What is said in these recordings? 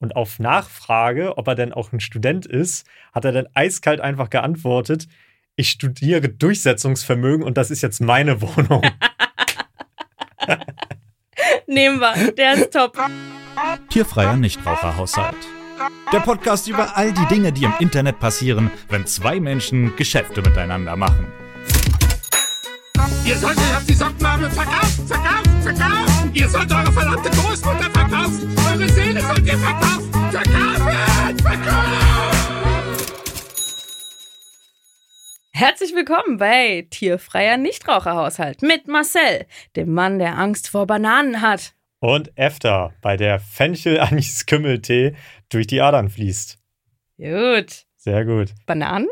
Und auf Nachfrage, ob er denn auch ein Student ist, hat er dann eiskalt einfach geantwortet, ich studiere Durchsetzungsvermögen und das ist jetzt meine Wohnung. Nehmen wir, der ist top. Tierfreier Nichtraucherhaushalt. Der Podcast über all die Dinge, die im Internet passieren, wenn zwei Menschen Geschäfte miteinander machen. Ihr solltet auf die Sockenmarmel verkaufen, verkaufen, verkaufen. Ihr sollt eure verdammte Großmutter verkaufen. Eure Seele sollt ihr verkaufen. Verkaufen, verkaufen. Herzlich willkommen bei Tierfreier Nichtraucherhaushalt mit Marcel, dem Mann, der Angst vor Bananen hat. Und Efter, bei der Fenchel-Anis-Kümmeltee durch die Adern fließt. Gut. Sehr gut. Bananen?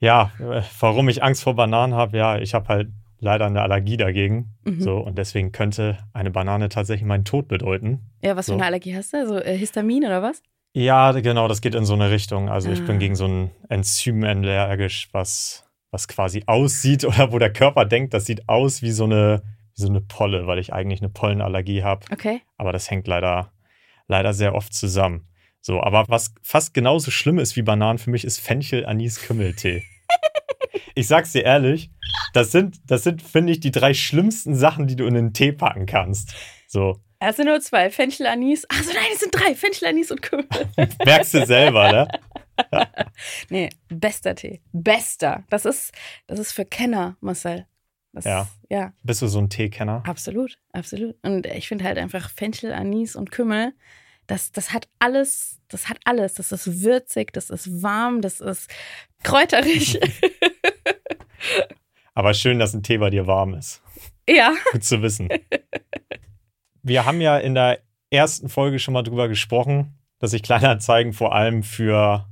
Ja, warum ich Angst vor Bananen habe, ja, ich habe halt leider eine Allergie dagegen. Mhm. So, und deswegen könnte eine Banane tatsächlich meinen Tod bedeuten. Ja, was für So. eine Allergie hast du? So äh, Histamin oder was? Ja, genau, das geht in so eine Richtung. Also ich Ah. bin gegen so ein Enzym allergisch, was, was quasi aussieht oder wo der Körper denkt, das sieht aus wie so eine, wie so eine Polle, weil ich eigentlich eine Pollenallergie habe. Okay. Aber das hängt leider, leider sehr oft zusammen. So, aber was fast genauso schlimm ist wie Bananen für mich, ist Fenchel-Anis-Kümmeltee. Ich sag's dir ehrlich, das sind, das sind, finde ich, die drei schlimmsten Sachen, die du in einen Tee packen kannst. So, Es sind nur zwei. Fenchel, Anis. Achso, nein, es sind drei. Fenchel, Anis und Kümmel. merkst du selber, ne? nee, bester Tee. Bester. Das ist, das ist für Kenner, Marcel. Das, Ja. Ja, Bist du so ein Teekenner? absolut. Absolut. Und ich finde halt einfach Fenchel, Anis und Kümmel, das, das hat alles, das hat alles. Das ist würzig, das ist warm, das ist kräuterig. Aber schön, dass ein Tee bei dir warm ist. ja. Gut zu wissen. Wir haben ja in der ersten Folge schon mal drüber gesprochen, dass ich Kleinanzeigen vor allem für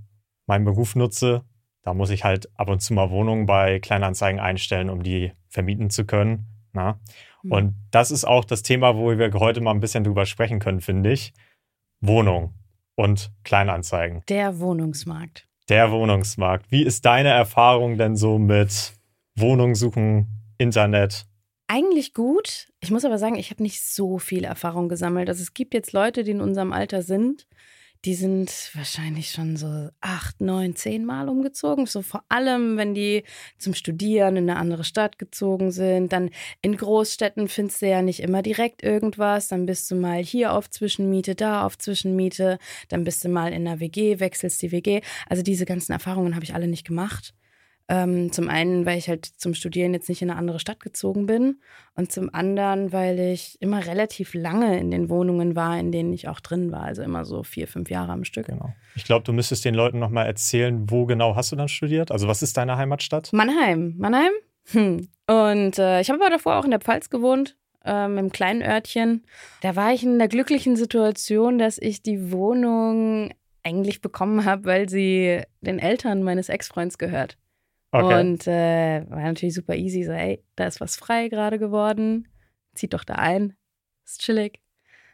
meinen Beruf nutze. Da muss ich halt ab und zu mal Wohnungen bei Kleinanzeigen einstellen, um die vermieten zu können. Na? Und das ist auch das Thema, wo wir heute mal ein bisschen drüber sprechen können, finde ich. Wohnung und Kleinanzeigen. Der Wohnungsmarkt. Der Wohnungsmarkt. Wie ist deine Erfahrung denn so mit Wohnung suchen, Internet? Eigentlich gut. Ich muss aber sagen, ich habe nicht so viel Erfahrung gesammelt. Also es gibt jetzt Leute, die in unserem Alter sind, die sind wahrscheinlich schon so acht, neun, zehn Mal umgezogen. So vor allem, wenn die zum Studieren in eine andere Stadt gezogen sind. Dann in Großstädten findest du ja nicht immer direkt irgendwas. Dann bist du mal hier auf Zwischenmiete, da auf Zwischenmiete. Dann bist du mal in einer WG, wechselst die WG. Also diese ganzen Erfahrungen habe ich alle nicht gemacht. Ähm, zum einen, weil ich halt zum Studieren jetzt nicht in eine andere Stadt gezogen bin und zum anderen, weil ich immer relativ lange in den Wohnungen war, in denen ich auch drin war, also immer so vier, fünf Jahre am Stück. Genau. Ich glaube, du müsstest den Leuten nochmal erzählen, wo genau hast du dann studiert? Also was ist deine Heimatstadt? Mannheim, Mannheim. Hm. Und äh, ich habe aber davor auch in der Pfalz gewohnt, ähm, im kleinen Örtchen. Da war ich in der glücklichen Situation, dass ich die Wohnung eigentlich bekommen habe, weil sie den Eltern meines Ex-Freunds gehört. Okay. Und äh, war natürlich super easy. So, ey, da ist was frei gerade geworden. Zieht doch da ein. Ist chillig.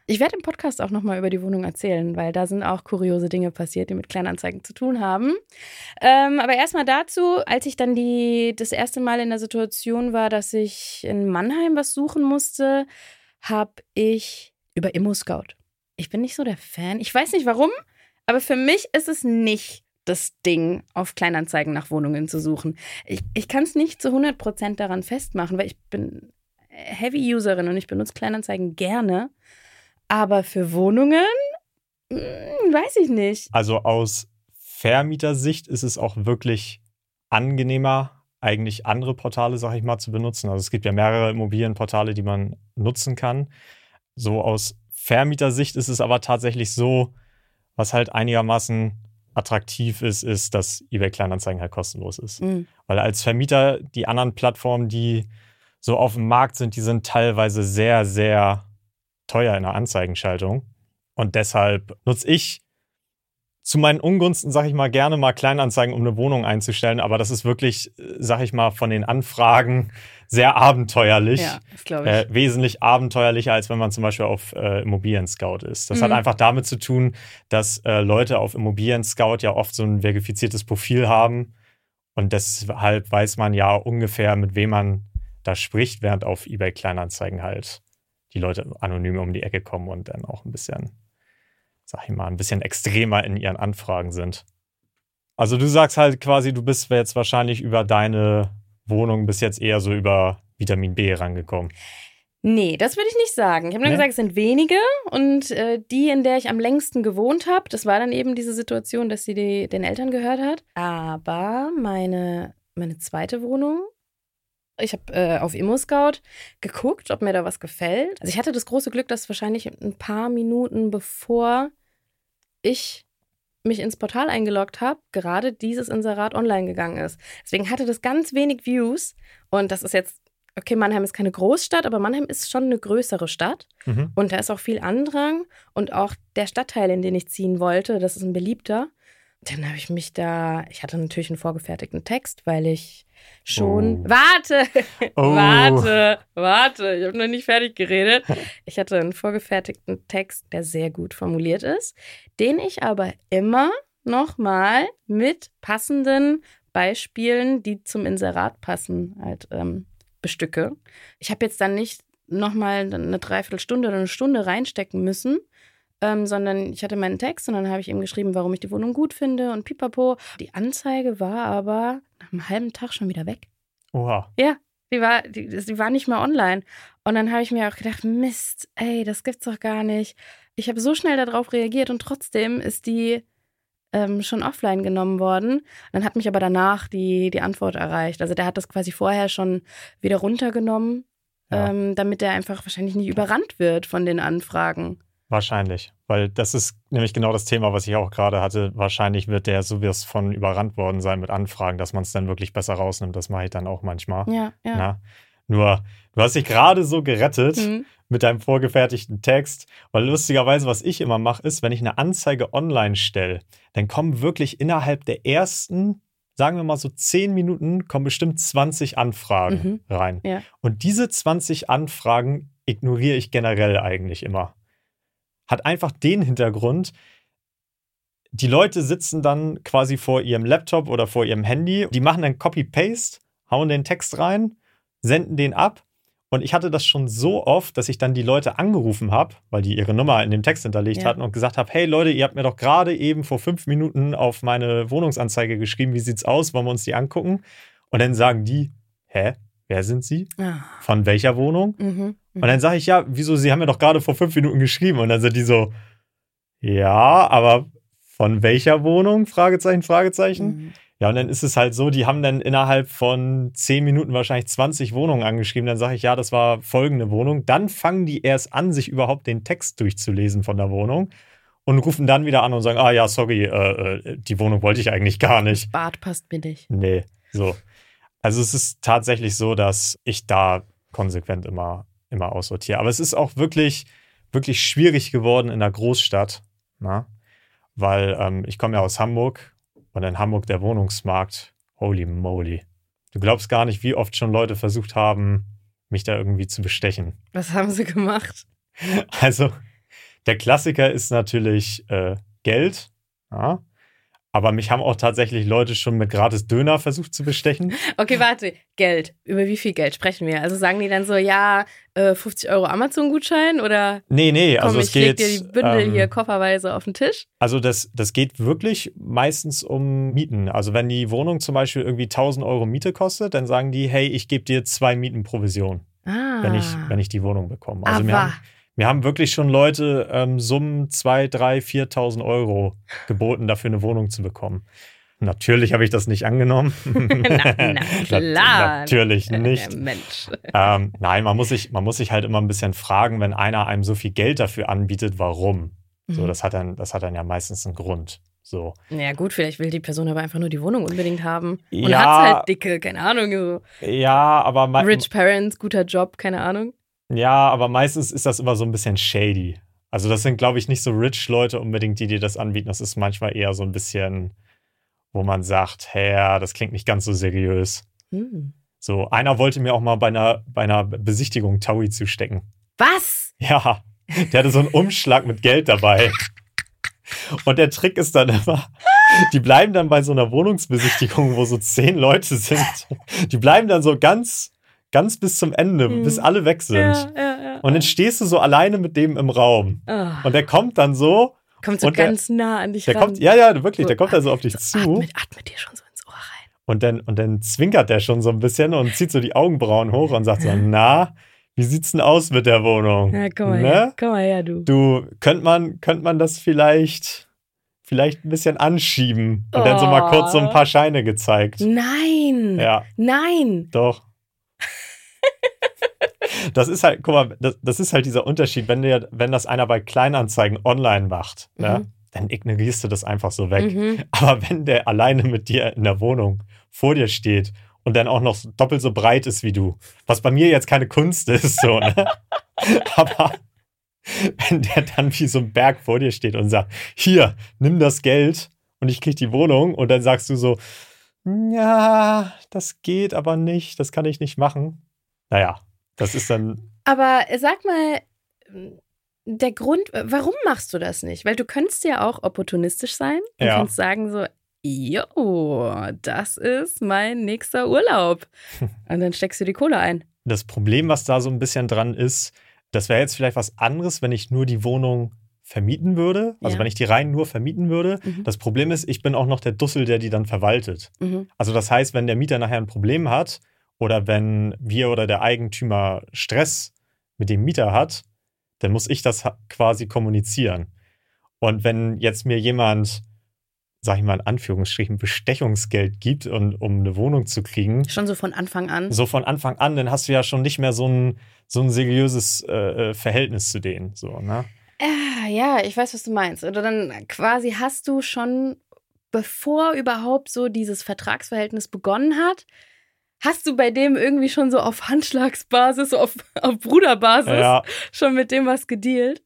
Ich werde im Podcast auch nochmal über die Wohnung erzählen, weil da sind auch kuriose Dinge passiert, die mit Kleinanzeigen zu tun haben. Ähm, aber erstmal dazu, als ich dann die, das erste Mal in der Situation war, dass ich in Mannheim was suchen musste, habe ich über Immo-Scout. Ich bin nicht so der Fan. Ich weiß nicht warum, aber für mich ist es nicht das Ding, auf Kleinanzeigen nach Wohnungen zu suchen. Ich, ich kann es nicht zu 100% daran festmachen, weil ich bin Heavy-Userin und ich benutze Kleinanzeigen gerne. Aber für Wohnungen, hm, weiß ich nicht. Also aus Vermietersicht ist es auch wirklich angenehmer, eigentlich andere Portale, sag ich mal, zu benutzen. Also es gibt ja mehrere Immobilienportale, die man nutzen kann. So aus Vermietersicht ist es aber tatsächlich so, was halt einigermaßen attraktiv ist, ist, dass eBay Kleinanzeigen halt kostenlos ist. Mhm. Weil als Vermieter die anderen Plattformen, die so auf dem Markt sind, die sind teilweise sehr, sehr teuer in der Anzeigenschaltung. Und deshalb nutze ich zu meinen Ungunsten, sag ich mal, gerne mal Kleinanzeigen, um eine Wohnung einzustellen. Aber das ist wirklich, äh, sag ich mal, von den Anfragen sehr abenteuerlich. Ja, das glaube ich. Äh, wesentlich abenteuerlicher, als wenn man zum Beispiel auf äh, Immobilien Scout ist. Das hat Mhm. einfach damit zu tun, dass äh, Leute auf Immobilien Scout ja oft so ein verifiziertes Profil haben. Und deshalb weiß man ja ungefähr, mit wem man da spricht, während auf eBay Kleinanzeigen halt die Leute anonym um die Ecke kommen und dann auch ein bisschen, sag ich mal, ein bisschen extremer in ihren Anfragen sind. Also du sagst halt quasi, du bist jetzt wahrscheinlich über deine Wohnung bis jetzt eher so über Vitamin B rangekommen. Nee, das würde ich nicht sagen. Ich habe nur Nee? gesagt, es sind wenige und äh, die, in der ich am längsten gewohnt habe, das war dann eben diese Situation, dass sie die, den Eltern gehört hat. Aber meine, meine zweite Wohnung, ich habe äh, auf ImmoScout geguckt, ob mir da was gefällt. Also ich hatte das große Glück, dass wahrscheinlich ein paar Minuten bevor ich mich ins Portal eingeloggt habe, gerade dieses Inserat online gegangen ist. Deswegen hatte das ganz wenig Views und das ist jetzt okay, Mannheim ist keine Großstadt, aber Mannheim ist schon eine größere Stadt Mhm. und da ist auch viel Andrang und auch der Stadtteil, in den ich ziehen wollte, das ist ein beliebter. Dann habe ich mich da, ich hatte natürlich einen vorgefertigten Text, weil ich schon. Oh. Warte! Oh. Warte! Warte! Ich habe noch nicht fertig geredet. Ich hatte einen vorgefertigten Text, der sehr gut formuliert ist, den ich aber immer nochmal mit passenden Beispielen, die zum Inserat passen, halt ähm, bestücke. Ich habe jetzt dann nicht nochmal eine Dreiviertelstunde oder eine Stunde reinstecken müssen, ähm, sondern ich hatte meinen Text und dann habe ich ihm geschrieben, warum ich die Wohnung gut finde und pipapo. Die Anzeige war aber nach einem halben Tag schon wieder weg. Oha. Ja, die war, die, die war nicht mehr online. Und dann habe ich mir auch gedacht, Mist, ey, das gibt's doch gar nicht. Ich habe so schnell darauf reagiert und trotzdem ist die ähm, schon offline genommen worden. Dann hat mich aber danach die, die Antwort erreicht. Also der hat das quasi vorher schon wieder runtergenommen, Ja. ähm, damit er einfach wahrscheinlich nicht überrannt wird von den Anfragen. Wahrscheinlich. Weil das ist nämlich genau das Thema, was ich auch gerade hatte. Wahrscheinlich wird der sowas von überrannt worden sein mit Anfragen, dass man es dann wirklich besser rausnimmt. Das mache ich dann auch manchmal. Ja, ja. Na? Nur, du hast dich gerade so gerettet Mhm. mit deinem vorgefertigten Text. Weil lustigerweise, was ich immer mache, ist, wenn ich eine Anzeige online stelle, dann kommen wirklich innerhalb der ersten, sagen wir mal so zehn Minuten, kommen bestimmt 20 Anfragen Mhm. rein. Ja. Und diese 20 Anfragen ignoriere ich generell eigentlich immer. Hat einfach den Hintergrund, die Leute sitzen dann quasi vor ihrem Laptop oder vor ihrem Handy, die machen dann Copy-Paste, hauen den Text rein, senden den ab. Und ich hatte das schon so oft, dass ich dann die Leute angerufen habe, weil die ihre Nummer in dem Text hinterlegt Ja. hatten und gesagt habe, hey Leute, ihr habt mir doch gerade eben vor fünf Minuten auf meine Wohnungsanzeige geschrieben, wie sieht's aus, wollen wir uns die angucken? Und dann sagen die, hä, wer sind sie? Ah. Von welcher Wohnung? Mhm. Und dann sage ich, ja, wieso, Sie haben mir doch gerade vor fünf Minuten geschrieben. Und dann sind die so, ja, aber von welcher Wohnung? Fragezeichen, Fragezeichen. Mhm. Ja, und dann ist es halt so, die haben dann innerhalb von zehn Minuten wahrscheinlich 20 Wohnungen angeschrieben. Dann sage ich, ja, das war folgende Wohnung. Dann fangen die erst an, sich überhaupt den Text durchzulesen von der Wohnung und rufen dann wieder an und sagen, ah ja, sorry, äh, äh, die Wohnung wollte ich eigentlich gar nicht. Bart passt mir nicht. Nee, so. Also es ist tatsächlich so, dass ich da konsequent immer, immer aussortiere. Aber es ist auch wirklich, wirklich schwierig geworden in der Großstadt, na? weil ähm, ich komme ja aus Hamburg und in Hamburg der Wohnungsmarkt, holy moly. Du glaubst gar nicht, wie oft schon Leute versucht haben, mich da irgendwie zu bestechen. Was haben sie gemacht? Also, der Klassiker ist natürlich äh, Geld. Ja. Aber mich haben auch tatsächlich Leute schon mit gratis Döner versucht zu bestechen. Okay, warte. Geld. Über wie viel Geld sprechen wir? Also sagen die dann so, ja, äh, 50 Euro Amazon-Gutschein oder Nee, nee, komm, also ich es geht. leg dir die Bündel ähm, hier kofferweise auf den Tisch? Also das, das geht wirklich meistens um Mieten. Also wenn die Wohnung zum Beispiel irgendwie 1000 Euro Miete kostet, dann sagen die, hey, ich gebe dir zwei Mieten Provision, Ah. wenn, ich, wenn ich die Wohnung bekomme. Also Aber wir haben, wir haben wirklich schon Leute ähm, Summen 2, 3, 4.000 Euro geboten, dafür eine Wohnung zu bekommen. Natürlich habe ich das nicht angenommen. na, na klar. Natürlich Äh, nicht. Mensch. ähm, nein, man muss, sich, man muss sich halt immer ein bisschen fragen, wenn einer einem so viel Geld dafür anbietet, warum? So, Mhm. das hat dann, das hat dann ja meistens einen Grund. So. Ja, gut, vielleicht will die Person aber einfach nur die Wohnung unbedingt haben. Und Ja. hat's halt dicke, keine Ahnung, so Ja, aber Rich Parents, guter Job, keine Ahnung. Ja, aber meistens ist das immer so ein bisschen shady. Also das sind, glaube ich, nicht so rich Leute unbedingt, die dir das anbieten. Das ist manchmal eher so ein bisschen, wo man sagt, hey, ja, das klingt nicht ganz so seriös. Hm. So, einer wollte mir auch mal bei einer, bei einer Besichtigung Taui zustecken. Was? Ja, der hatte so einen Umschlag mit Geld dabei. Und der Trick ist dann immer, die bleiben dann bei so einer Wohnungsbesichtigung, wo so zehn Leute sind. Die bleiben dann so ganz, ganz bis zum Ende, Hm. bis alle weg sind. Ja, ja, ja. Und dann stehst du so alleine mit dem im Raum. Ah, Und der kommt dann so, kommt so und der- ganz nah an dich der ran. kommt, ja, ja, wirklich, So, der kommt dann so auf dich zu. Atmet, atmet dir schon so ins Ohr rein. Und dann, und dann zwinkert der schon so ein bisschen und zieht so die Augenbrauen hoch und sagt so, na, wie sieht's denn aus mit der Wohnung? Ja, komm mal Ne? her. Komm mal her, du. Du, könnte man, könnt man das vielleicht, vielleicht ein bisschen anschieben? Und dann so mal Oh. kurz so ein paar Scheine gezeigt. Nein. Ja, Nein. doch. Das ist halt, guck mal, das, das ist halt dieser Unterschied, wenn, dir, wenn das einer bei Kleinanzeigen online macht, ne, Mhm. dann ignorierst du das einfach so weg. Mhm. Aber wenn der alleine mit dir in der Wohnung vor dir steht und dann auch noch doppelt so breit ist wie du, was bei mir jetzt keine Kunst ist, so, ne? Aber wenn der dann wie so ein Berg vor dir steht und sagt, hier, nimm das Geld und ich krieg die Wohnung und dann sagst du so, ja, das geht aber nicht, das kann ich nicht machen. Naja, das ist dann, Aber sag mal, der Grund, warum machst du das nicht? Weil du könntest ja auch opportunistisch sein und Ja. kannst sagen so, jo, das ist mein nächster Urlaub. Und dann steckst du die Kohle ein. das Problem, was da so ein bisschen dran ist, das wäre jetzt vielleicht was anderes, wenn ich nur die Wohnung vermieten würde. Also Ja. wenn ich die rein nur vermieten würde. Mhm. Das Problem ist, ich bin auch noch der Dussel, der die dann verwaltet. Mhm. Also das heißt, wenn der Mieter nachher ein Problem hat oder wenn wir oder der Eigentümer Stress mit dem Mieter hat, dann muss ich das quasi kommunizieren. Und wenn jetzt mir jemand, sag ich mal in Anführungsstrichen, Bestechungsgeld gibt, und, um eine Wohnung zu kriegen, Schon so von Anfang an. so von Anfang an, dann hast du ja schon nicht mehr so ein, so ein seriöses äh, äh, Verhältnis zu denen. So, ne? Ah, ja, ich weiß, was du meinst. Oder dann quasi hast du schon, bevor überhaupt so dieses Vertragsverhältnis begonnen hat, hast du bei dem irgendwie schon so auf Handschlagsbasis, so auf, auf Bruderbasis Ja, schon mit dem was gedealt.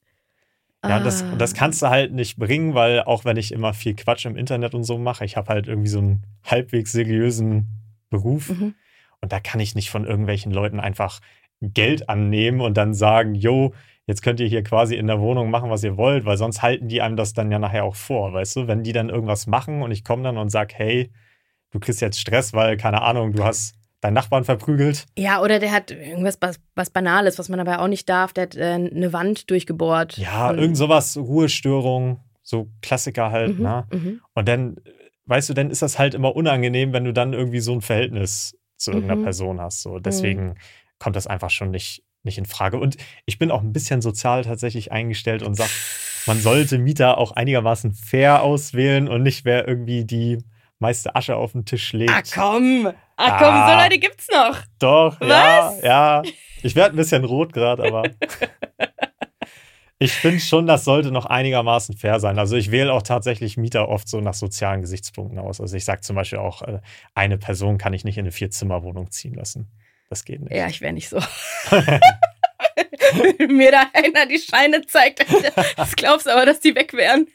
ja das, Ah. das kannst du halt nicht bringen, weil auch wenn ich immer viel Quatsch im Internet und so mache, ich habe halt irgendwie so einen halbwegs seriösen Beruf. Mhm. Und da kann ich nicht von irgendwelchen Leuten einfach Geld annehmen und dann sagen, yo, jetzt könnt ihr hier quasi in der Wohnung machen, was ihr wollt, weil sonst halten die einem das dann ja nachher auch vor, weißt du? Wenn die dann irgendwas machen und ich komme dann und sag, hey, du kriegst jetzt Stress, weil, keine Ahnung, du hast deinen Nachbarn verprügelt. Ja, oder der hat irgendwas was, was Banales, was man dabei auch nicht darf. Der hat äh, eine Wand durchgebohrt. Ja, Und- irgend sowas, Ruhestörung, so Klassiker halt, Mhm, ne? mhm. Und dann, weißt du, dann ist das halt immer unangenehm, wenn du dann irgendwie so ein Verhältnis zu irgendeiner Mhm. Person hast. So, deswegen kommt das einfach schon nicht, nicht in Frage. Und ich bin auch ein bisschen sozial tatsächlich eingestellt und sage, man sollte Mieter auch einigermaßen fair auswählen und nicht wer irgendwie die meiste Asche auf den Tisch legt. Ah, komm. Ah, komm, Ah. so Leute gibt's noch. Doch, Was? ja, ja. Ich werde ein bisschen rot gerade, aber ich finde schon, das sollte noch einigermaßen fair sein. Also ich wähle auch tatsächlich Mieter oft so nach sozialen Gesichtspunkten aus. Also ich sage zum Beispiel auch, äh, eine Person kann ich nicht in eine Vierzimmerwohnung ziehen lassen. Das geht nicht. Ja, ich wäre nicht so. Wenn mir da einer die Scheine zeigt, das glaubst du aber, dass die weg wären.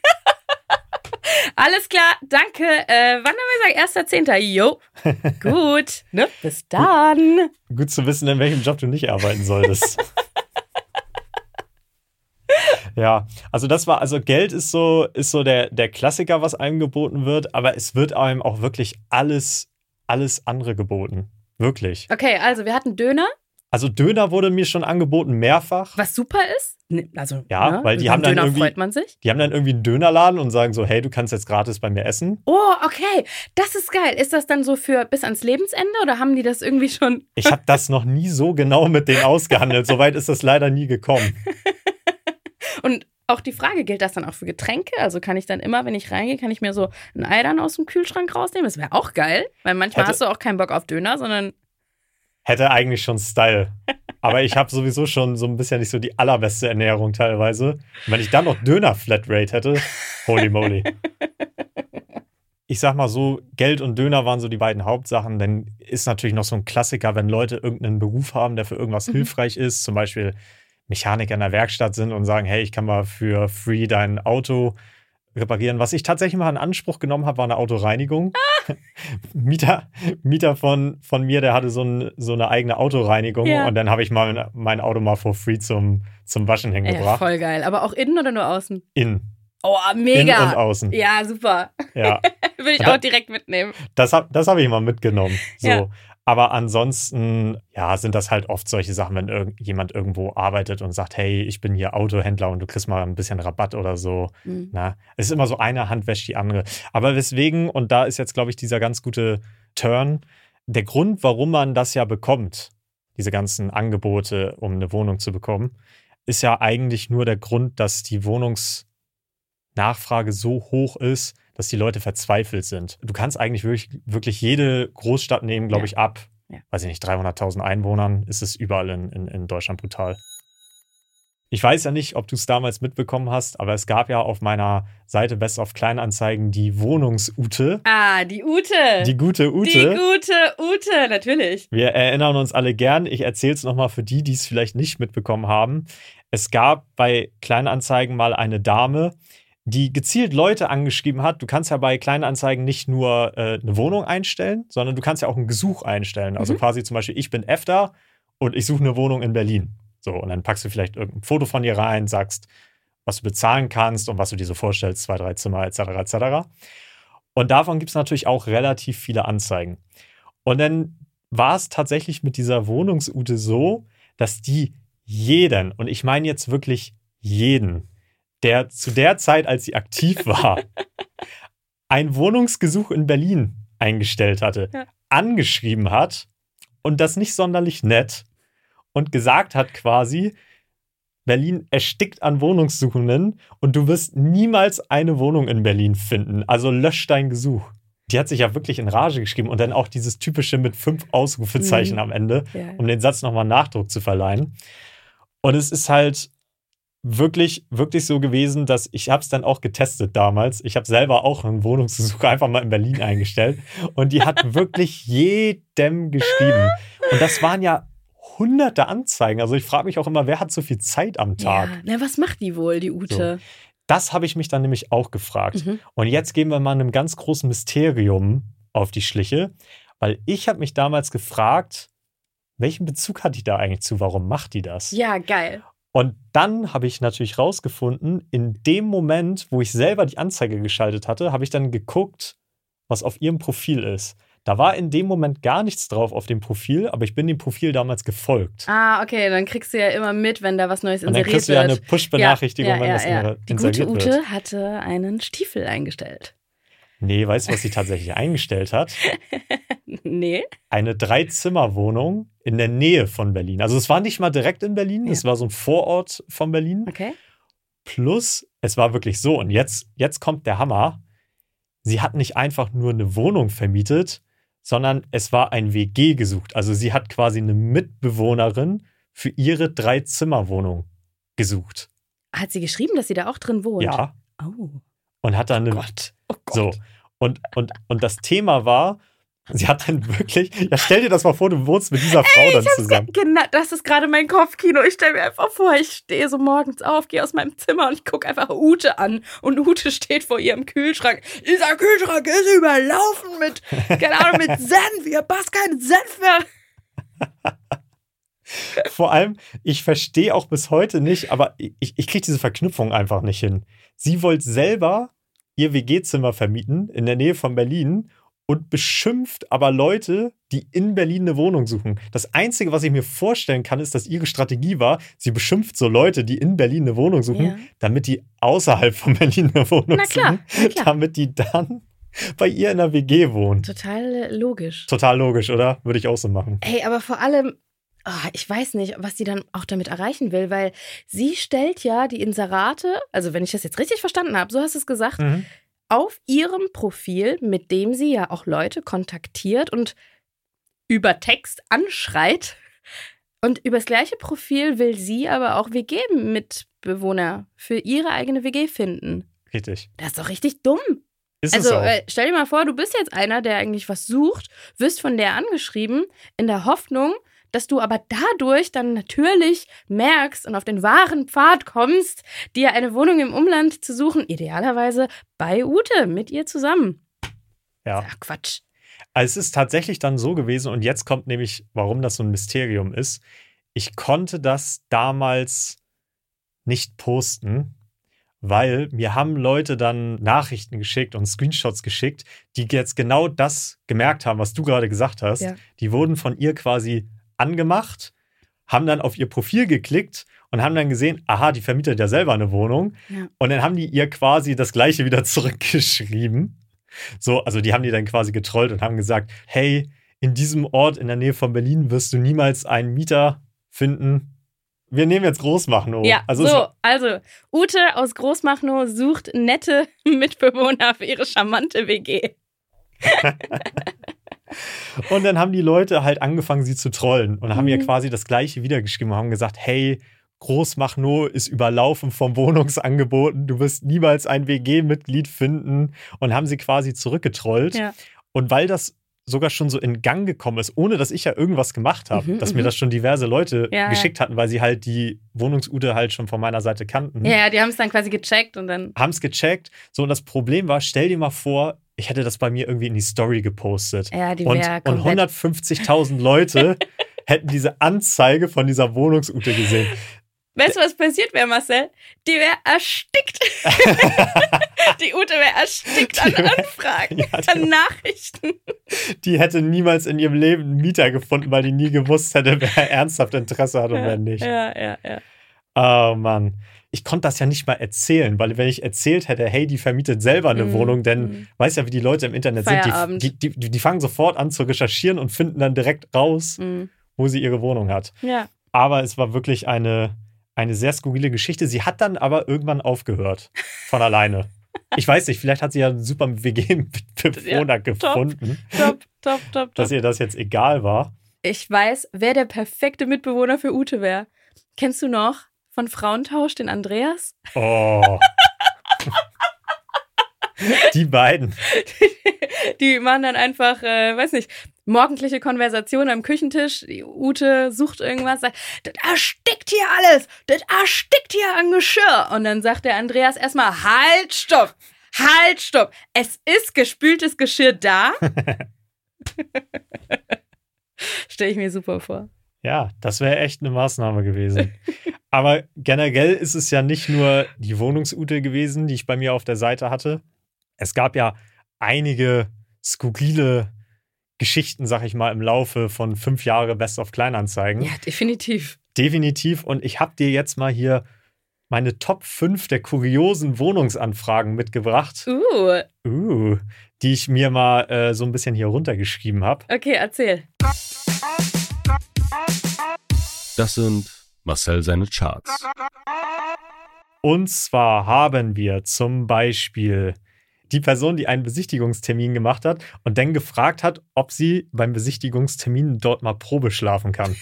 Alles klar, danke. Äh, wann haben wir gesagt? 1.10. Jo. Gut. Ne? Bis dann. Gut zu wissen, in welchem Job du nicht arbeiten solltest. ja, also das war, also Geld ist so, ist so der, der Klassiker, was einem geboten wird, aber es wird einem auch wirklich alles, alles andere geboten. Wirklich. Okay, also wir hatten Döner, Also Döner wurde mir schon angeboten, mehrfach. was super ist. Ne, Also, Ja, ne? weil die haben dann Döner irgendwie- freut man sich. Die haben dann irgendwie einen Dönerladen und sagen so, hey, du kannst jetzt gratis bei mir essen. Oh, okay. Das ist geil. Ist das dann so für bis ans Lebensende oder haben die das irgendwie schon? Ich habe das noch nie so genau mit denen ausgehandelt. Soweit ist das leider nie gekommen. Und auch die Frage, gilt das dann auch für Getränke? Also kann ich dann immer, wenn ich reingehe, kann ich mir so ein Ei dann aus dem Kühlschrank rausnehmen? Das wäre auch geil, weil manchmal Hätte- hast du auch keinen Bock auf Döner, sondern Hätte eigentlich schon Style. Aber ich habe sowieso schon so ein bisschen nicht so die allerbeste Ernährung teilweise. Und wenn ich dann noch Döner-Flatrate hätte, holy moly. ich sag mal so, Geld und Döner waren so die beiden Hauptsachen. Dann ist natürlich noch so ein Klassiker, wenn Leute irgendeinen Beruf haben, der für irgendwas Mhm. hilfreich ist, zum Beispiel Mechaniker in der Werkstatt sind und sagen, hey, ich kann mal für free dein Auto reparieren. Was ich tatsächlich mal in Anspruch genommen habe, war eine Autoreinigung. Ah! Mieter, Mieter von, von mir, der hatte so, ein, so eine eigene Autoreinigung Ja. und dann habe ich mal mein, mein Auto mal for free zum, zum Waschen Ja, hingebracht. voll geil. Aber auch innen oder nur außen? In. Oh, mega. und außen. Ja, super. Ja. Will ich auch direkt mitnehmen. Das habe das hab ich mal mitgenommen. So. Ja. Aber ansonsten, ja, sind das halt oft solche Sachen, wenn irgend, jemand irgendwo arbeitet und sagt, hey, ich bin hier Autohändler und du kriegst mal ein bisschen Rabatt oder so. Mhm. Na, es ist immer so eine Hand wäscht die andere. Aber weswegen, und da ist jetzt, glaube ich, dieser ganz gute Turn, der Grund, warum man das ja bekommt, diese ganzen Angebote, um eine Wohnung zu bekommen, ist ja eigentlich nur der Grund, dass die Wohnungsnachfrage so hoch ist, dass die Leute verzweifelt sind. Du kannst eigentlich wirklich, wirklich jede Großstadt nehmen, glaube Ja. ich, ab. Ja. Weiß ich nicht, 300.000 Einwohnern ist es überall in, in, in Deutschland brutal. Ich weiß ja nicht, ob du es damals mitbekommen hast, aber es gab ja auf meiner Seite Best of Kleinanzeigen die Wohnungsute. Ah, die Ute. Die gute Ute. Die gute Ute, natürlich. Wir erinnern uns alle gern. Ich erzähle es nochmal für die, die es vielleicht nicht mitbekommen haben. Es gab bei Kleinanzeigen mal eine Dame, die gezielt Leute angeschrieben hat. Du kannst ja bei Kleinanzeigen nicht nur äh, eine Wohnung einstellen, sondern du kannst ja auch ein Gesuch einstellen. Also Mhm. quasi zum Beispiel, ich bin EFTA und ich suche eine Wohnung in Berlin. So, und dann packst du vielleicht irgendein Foto von dir rein, sagst, was du bezahlen kannst und was du dir so vorstellst, zwei, drei Zimmer, etc., etc. Und davon gibt es natürlich auch relativ viele Anzeigen. Und dann war es tatsächlich mit dieser Wohnungsute so, dass die jeden, und ich meine jetzt wirklich jeden, der zu der Zeit, als sie aktiv war, ein Wohnungsgesuch in Berlin eingestellt hatte, Ja. angeschrieben hat und das nicht sonderlich nett und gesagt hat quasi, Berlin erstickt an Wohnungssuchenden und du wirst niemals eine Wohnung in Berlin finden. Also lösch dein Gesuch. Die hat sich ja wirklich in Rage geschrieben und dann auch dieses typische mit fünf Ausrufezeichen Mhm. am Ende, Ja. um den Satz nochmal Nachdruck zu verleihen. Und es ist halt wirklich, wirklich so gewesen, dass ich habe es dann auch getestet damals. Ich habe selber auch einen Wohnungsgesuch einfach mal in Berlin eingestellt und die hat wirklich jedem geschrieben. Und das waren ja hunderte Anzeigen. Also ich frage mich auch immer, wer hat so viel Zeit am Tag? Ja. Na, was macht die wohl, die Ute? Das habe ich mich dann nämlich auch gefragt. Mhm. Und jetzt gehen wir mal einem ganz großen Mysterium auf die Schliche, weil ich habe mich damals gefragt, welchen Bezug hat die da eigentlich zu? Warum macht die das? Ja, geil. Und dann habe ich natürlich rausgefunden, in dem Moment, wo ich selber die Anzeige geschaltet hatte, habe ich dann geguckt, was auf ihrem Profil ist. Da war in dem Moment gar nichts drauf auf dem Profil, aber ich bin dem Profil damals gefolgt. Ah, okay, dann kriegst du ja immer mit, wenn da was Neues Und dann inseriert kriegst du ja eine wird. Push-Benachrichtigung, ja, wenn ja, das ja. Die gute inseriert Ute wird. hatte einen Stiefel eingestellt. Nee, weißt du, was sie tatsächlich eingestellt hat? Nee. Eine Drei-Zimmer-Wohnung in der Nähe von Berlin. Also es war nicht mal direkt in Berlin, Ja. es war so ein Vorort von Berlin. Okay. Plus, es war wirklich so, und jetzt, jetzt kommt der Hammer. Sie hat nicht einfach nur eine Wohnung vermietet, sondern es war ein WG gesucht. Also sie hat quasi eine Mitbewohnerin für ihre Drei-Zimmer-Wohnung gesucht. Hat sie geschrieben, dass sie da auch drin wohnt? Ja. Oh. Und hat dann eine. Gott. Oh. So. Und, und, und das Thema war, sie hat dann wirklich. Ja, stell dir das mal vor, du wohnst mit dieser Frau dann zusammen. Genau, das ist gerade mein Kopfkino. Ich stelle mir einfach vor, ich stehe so morgens auf, gehe aus meinem Zimmer und ich gucke einfach Ute an. Und Ute steht vor ihrem Kühlschrank. Dieser Kühlschrank ist überlaufen mit, keine Ahnung, mit Senf. Hier passt kein Senf mehr. Vor allem, ich verstehe auch bis heute nicht, aber ich, ich kriege diese Verknüpfung einfach nicht hin. Sie wollte selber ihr WG-Zimmer vermieten in der Nähe von Berlin und beschimpft aber Leute, die in Berlin eine Wohnung suchen. Das Einzige, was ich mir vorstellen kann, ist, dass ihre Strategie war, sie beschimpft so Leute, die in Berlin eine Wohnung suchen, Ja. damit die außerhalb von Berlin eine Wohnung Na klar, suchen, na klar. damit die dann bei ihr in der WG wohnen. Total äh, logisch. Total logisch, oder? Würde ich auch so machen. Hey, aber vor allem, ah, ich weiß nicht, was sie dann auch damit erreichen will, weil sie stellt ja die Inserate, also wenn ich das jetzt richtig verstanden habe, so hast du es gesagt, Mhm. auf ihrem Profil, mit dem sie ja auch Leute kontaktiert und über Text anschreit. Und übers gleiche Profil will sie aber auch WG-Mitbewohner für ihre eigene WG finden. Richtig. Das ist doch richtig dumm. Ist Also äh, stell dir mal vor, du bist jetzt einer, der eigentlich was sucht, wirst von der angeschrieben, in der Hoffnung, dass du aber dadurch dann natürlich merkst und auf den wahren Pfad kommst, dir eine Wohnung im Umland zu suchen, idealerweise bei Ute, mit ihr zusammen. ja. Ach, Quatsch. Also es ist tatsächlich dann so gewesen, und jetzt kommt nämlich, warum das so ein Mysterium ist. Ich konnte das damals nicht posten, weil mir haben Leute dann Nachrichten geschickt und Screenshots geschickt, die jetzt genau das gemerkt haben, was du gerade gesagt hast. Ja. Die wurden von ihr quasi angemacht, haben dann auf ihr Profil geklickt und haben dann gesehen, aha, die vermietet ja selber eine Wohnung. Ja. Und dann haben die ihr quasi das gleiche wieder zurückgeschrieben. So, also die haben die dann quasi getrollt und haben gesagt, hey, in diesem Ort in der Nähe von Berlin wirst du niemals einen Mieter finden. Wir nehmen jetzt Großmachnow. Ja, also so, also Ute aus Großmachnow sucht nette Mitbewohner für ihre charmante WG. Und dann haben die Leute halt angefangen, sie zu trollen und haben ihr Mhm. quasi das gleiche wiedergeschrieben und haben gesagt, hey, Großmachnow ist überlaufen vom Wohnungsangeboten, du wirst niemals ein WG-Mitglied finden und haben sie quasi zurückgetrollt. Ja. Und weil das sogar schon so in Gang gekommen ist, ohne dass ich ja irgendwas gemacht habe, Mhm, dass mir mhm. das schon diverse Leute Ja, geschickt hatten, weil sie halt die Wohnungsute halt schon von meiner Seite kannten, ja, die haben es dann quasi gecheckt und dann. haben es gecheckt. So, und das Problem war, stell dir mal vor, ich hätte das bei mir irgendwie in die Story gepostet. Ja, die Und, und komplett. 150.000 Leute hätten diese Anzeige von dieser Wohnungsute gesehen. Weißt du, was passiert wäre, Marcel? Die wäre erstickt. die Ute wäre erstickt an wär- Anfragen, Ja, an Nachrichten. Die hätte niemals in ihrem Leben einen Mieter gefunden, weil die nie gewusst hätte, wer ernsthaft Interesse hat und wer nicht. Ja, ja, ja. Oh Mann. Ich konnte das ja nicht mal erzählen, weil wenn ich erzählt hätte, hey, die vermietet selber eine Mm, Wohnung, denn mm. weiß ja, wie die Leute im Internet Feierabend. sind, die, die, die, fangen sofort an zu recherchieren und finden dann direkt raus, Mhm. wo sie ihre Wohnung hat. Ja. Aber es war wirklich eine, eine sehr skurrile Geschichte. Sie hat dann aber irgendwann aufgehört. Von alleine. Ich weiß nicht, vielleicht hat sie ja einen super WG-Bewohner gefunden, Top, top, top, dass top. ihr das jetzt egal war. Ich weiß, wer der perfekte Mitbewohner für Ute wäre. Kennst du noch von Frauentausch den Andreas? Oh. Die beiden. Die machen dann einfach, äh, weiß nicht, morgendliche Konversation am Küchentisch. Die Ute sucht irgendwas, sagt, das erstickt hier alles, das erstickt hier an Geschirr. Und dann sagt der Andreas erstmal, halt, stopp, halt, stopp. Es ist gespültes Geschirr da. Stell ich mir super vor. Ja, das wäre echt eine Maßnahme gewesen. Aber generell ist es ja nicht nur die Wohnungsute gewesen, die ich bei mir auf der Seite hatte. Es gab ja einige skurrile Geschichten, sag ich mal, im Laufe von fünf Jahre Best of Kleinanzeigen. Ja, definitiv. Definitiv. Und ich habe dir jetzt mal hier meine Top 5 der kuriosen Wohnungsanfragen mitgebracht, Uh, uh, die ich mir mal äh, so ein bisschen hier runtergeschrieben habe. okay, erzähl. Das sind Marcel seine Charts. Und zwar haben wir zum Beispiel die Person, die einen Besichtigungstermin gemacht hat und dann gefragt hat, ob sie beim Besichtigungstermin dort mal Probe schlafen kann.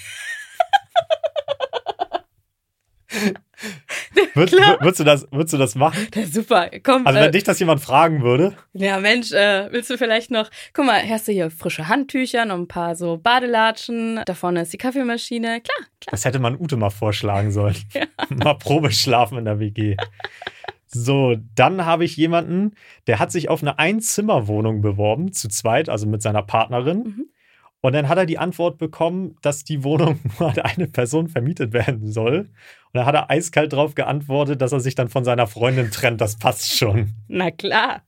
Würd, würdest, du das, würdest du das machen? Das super. Komm, Also, äh, wenn dich das jemand fragen würde, Ja, Mensch, äh, willst du vielleicht noch. Guck mal, hast du hier frische Handtücher, noch ein paar so Badelatschen. Da vorne ist die Kaffeemaschine. Klar, klar. das hätte man Ute mal vorschlagen sollen. mal Probe schlafen in der WG. So, dann habe ich jemanden, der hat sich auf eine Einzimmerwohnung beworben, zu zweit, also mit seiner Partnerin. Mhm. Und dann hat er die Antwort bekommen, dass die Wohnung nur an eine Person vermietet werden soll. Und dann hat er eiskalt drauf geantwortet, dass er sich dann von seiner Freundin trennt. Das passt schon. Na klar.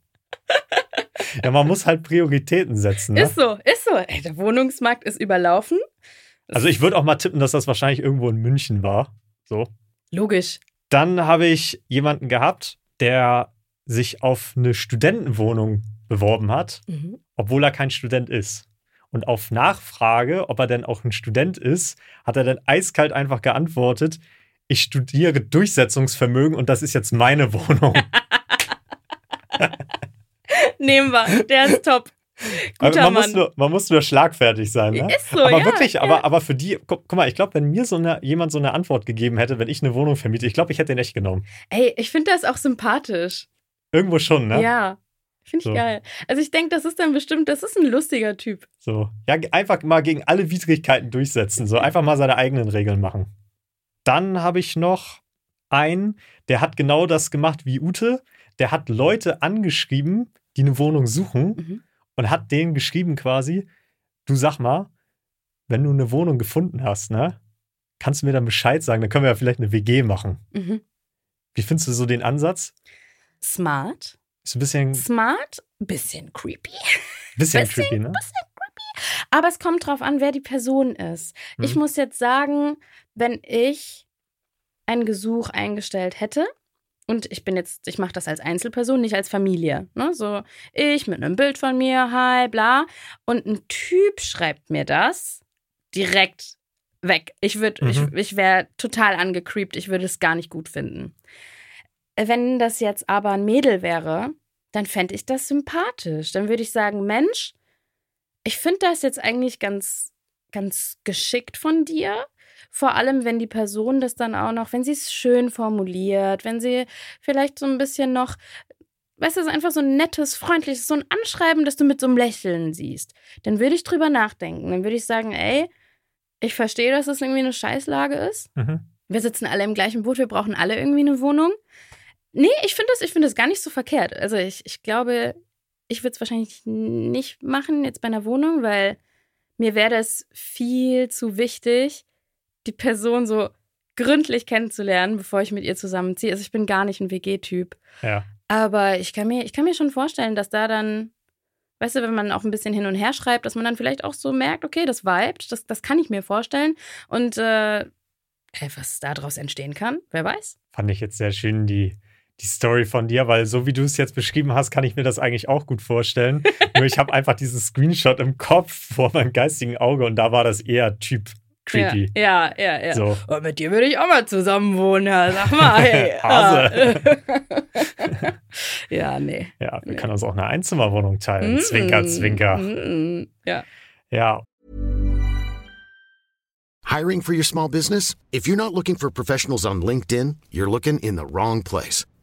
Ja, man muss halt Prioritäten setzen. Ne? Ist so, ist so. Ey, der Wohnungsmarkt ist überlaufen. Also ich würde auch mal tippen, dass das wahrscheinlich irgendwo in München war. So. Logisch. Dann habe ich jemanden gehabt, der sich auf eine Studentenwohnung beworben hat, Mhm. obwohl er kein Student ist. Und auf Nachfrage, ob er denn auch ein Student ist, hat er dann eiskalt einfach geantwortet, ich studiere Durchsetzungsvermögen und das ist jetzt meine Wohnung. Nehmen wir. Der ist top. Aber Guter man, Mann. muss nur, man muss nur schlagfertig sein. Ne? Ist so, aber ja, wirklich, ja. aber, aber für die, guck, guck mal, ich glaube, wenn mir so eine, jemand so eine Antwort gegeben hätte, wenn ich eine Wohnung vermiete, ich glaube, ich hätte den echt genommen. Ey, ich finde das auch sympathisch. Irgendwo schon, ne? Ja. Finde ich So. geil. Also ich denke, das ist dann bestimmt, das ist ein lustiger Typ. So, ja, einfach mal gegen alle Widrigkeiten durchsetzen. So, einfach mal seine eigenen Regeln machen. Dann habe ich noch einen, der hat genau das gemacht wie Ute. Der hat Leute angeschrieben, die eine Wohnung suchen Mhm. und hat denen geschrieben quasi, du sag mal, wenn du eine Wohnung gefunden hast, ne, kannst du mir dann Bescheid sagen, dann können wir ja vielleicht eine WG machen. Mhm. Wie findest du so den Ansatz? Smart. Ist ein bisschen, Smart, bisschen creepy. bisschen bisschen- tricky, ne? Aber es kommt drauf an, wer die Person ist. Ich Mhm. muss jetzt sagen, wenn ich ein Gesuch eingestellt hätte, und ich bin jetzt, ich mache das als Einzelperson, nicht als Familie. Ne? So, ich mit einem Bild von mir, hi, bla. Und ein Typ schreibt mir das direkt weg. Ich würde, ich, Mhm. ich wäre total angecreept, ich würde es gar nicht gut finden. Wenn das jetzt aber ein Mädel wäre, dann fände ich das sympathisch. Dann würde ich sagen, Mensch, ich finde das jetzt eigentlich ganz, ganz geschickt von dir. Vor allem, wenn die Person das dann auch noch, wenn sie es schön formuliert, wenn sie vielleicht so ein bisschen noch, weißt du, es ist einfach so ein nettes, freundliches, so ein Anschreiben, das du mit so einem Lächeln siehst. Dann würde ich drüber nachdenken. Dann würde ich sagen, ey, ich verstehe, dass das irgendwie eine Scheißlage ist. Mhm. Wir sitzen alle im gleichen Boot, wir brauchen alle irgendwie eine Wohnung. Nee, ich finde das, ich finde das gar nicht so verkehrt. Also ich, ich glaube, ich würde es wahrscheinlich nicht machen jetzt bei einer Wohnung, weil mir wäre das viel zu wichtig, die Person so gründlich kennenzulernen, bevor ich mit ihr zusammenziehe. Also ich bin gar nicht ein WG-Typ. Ja. Aber ich kann, mir, ich kann mir schon vorstellen, dass da dann, weißt du, wenn man auch ein bisschen hin und her schreibt, dass man dann vielleicht auch so merkt, okay, das vibet, das, das kann ich mir vorstellen. Und äh, was daraus entstehen kann, wer weiß. Fand ich jetzt sehr schön, die, die Story von dir, weil so wie du es jetzt beschrieben hast, kann ich mir das eigentlich auch gut vorstellen. Nur ich habe einfach dieses Screenshot im Kopf vor meinem geistigen Auge und da war das eher Typ creepy. Ja, ja, ja. ja. So. Und mit dir würde ich auch mal zusammen wohnen, ja. Sag mal, hey. Hase. ja, nee. Ja, wir Nee. können uns auch eine Einzimmerwohnung teilen. Mm, Zwinker, zwinker. mm, Ja. Ja, Hiring for your small business? If you're not looking for professionals on LinkedIn, you're looking in the wrong place.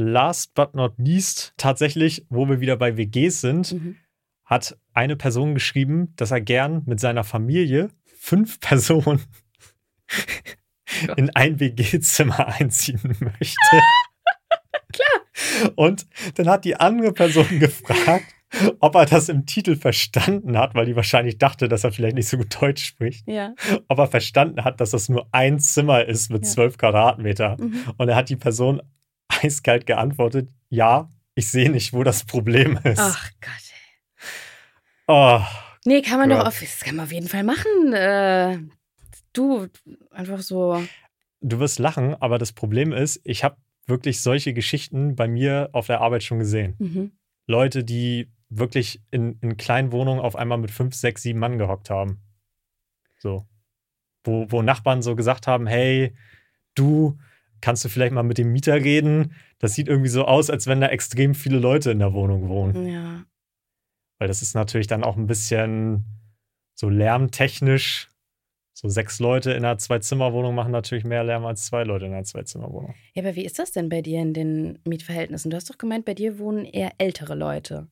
last but not least, tatsächlich, wo wir wieder bei WGs sind, Mhm. hat eine Person geschrieben, dass er gern mit seiner Familie fünf Personen in ein WG-Zimmer einziehen möchte. Klar. Und dann hat die andere Person gefragt, ob er das im Titel verstanden hat, weil die wahrscheinlich dachte, dass er vielleicht nicht so gut Deutsch spricht. Ja. Ob er verstanden hat, dass das nur ein Zimmer ist mit Ja. zwölf Quadratmeter. Mhm. Und er hat die Person eiskalt geantwortet, ja, ich sehe nicht, wo das Problem ist. Ach Gott. ey. Oh, Nee, kann man doch Gott. auf, das kann man auf jeden Fall machen. Äh, du, einfach so. du wirst lachen, aber das Problem ist, ich habe wirklich solche Geschichten bei mir auf der Arbeit schon gesehen. Mhm. Leute, die wirklich in, in kleinen Wohnungen auf einmal mit fünf, sechs, sieben Mann gehockt haben. So. Wo, wo Nachbarn so gesagt haben, hey, du, kannst du vielleicht mal mit dem Mieter reden? Das sieht irgendwie so aus, als wenn da extrem viele Leute in der Wohnung wohnen. Ja. Weil das ist natürlich dann auch ein bisschen so lärmtechnisch. So sechs Leute in einer Zwei-Zimmer-Wohnung machen natürlich mehr Lärm als zwei Leute in einer Zwei-Zimmer-Wohnung. Ja, aber wie ist das denn bei dir in den Mietverhältnissen? Du hast doch gemeint, bei dir wohnen eher ältere Leute.